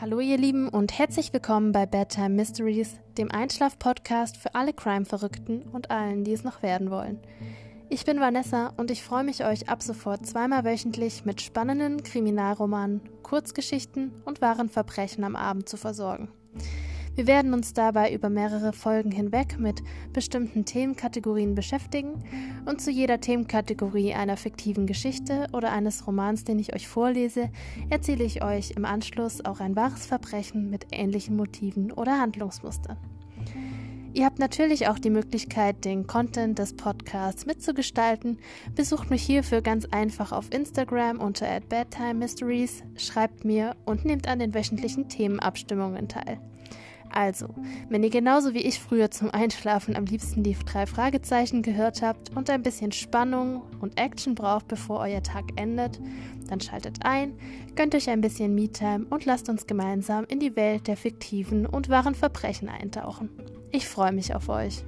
Hallo ihr Lieben und herzlich willkommen bei Bedtime Mysteries, dem Einschlaf-Podcast für alle Crime-Verrückten und allen, die es noch werden wollen. Ich bin Vanessa und ich freue mich, euch ab sofort zweimal wöchentlich mit spannenden Kriminalromanen, Kurzgeschichten und wahren Verbrechen am Abend zu versorgen. Wir werden uns dabei über mehrere Folgen hinweg mit bestimmten Themenkategorien beschäftigen und zu jeder Themenkategorie einer fiktiven Geschichte oder eines Romans, den ich euch vorlese, erzähle ich euch im Anschluss auch ein wahres Verbrechen mit ähnlichen Motiven oder Handlungsmustern. Ihr habt natürlich auch die Möglichkeit, den Content des Podcasts mitzugestalten. Besucht mich hierfür ganz einfach auf Instagram unter @bedtimemysteries, schreibt mir und nehmt an den wöchentlichen Themenabstimmungen teil. Also, wenn ihr genauso wie ich früher zum Einschlafen am liebsten die drei Fragezeichen gehört habt und ein bisschen Spannung und Action braucht, bevor euer Tag endet, dann schaltet ein, gönnt euch ein bisschen Me-Time und lasst uns gemeinsam in die Welt der fiktiven und wahren Verbrechen eintauchen. Ich freue mich auf euch.